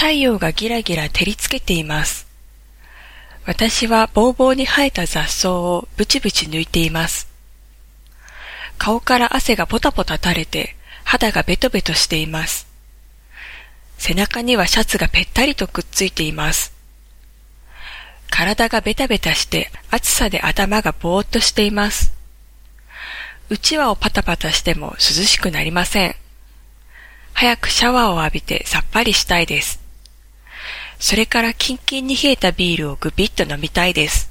太陽がギラギラ照りつけています。私はぼうぼうに生えた雑草をブチブチ抜いています。顔から汗がポタポタ垂れて肌がベトベトしています。背中にはシャツがぺったりとくっついています。体がベタベタして暑さで頭がぼーっとしています。うちわをパタパタしても涼しくなりません。早くシャワーを浴びてさっぱりしたいです。それからキンキンに冷えたビールをぐびっと飲みたいです。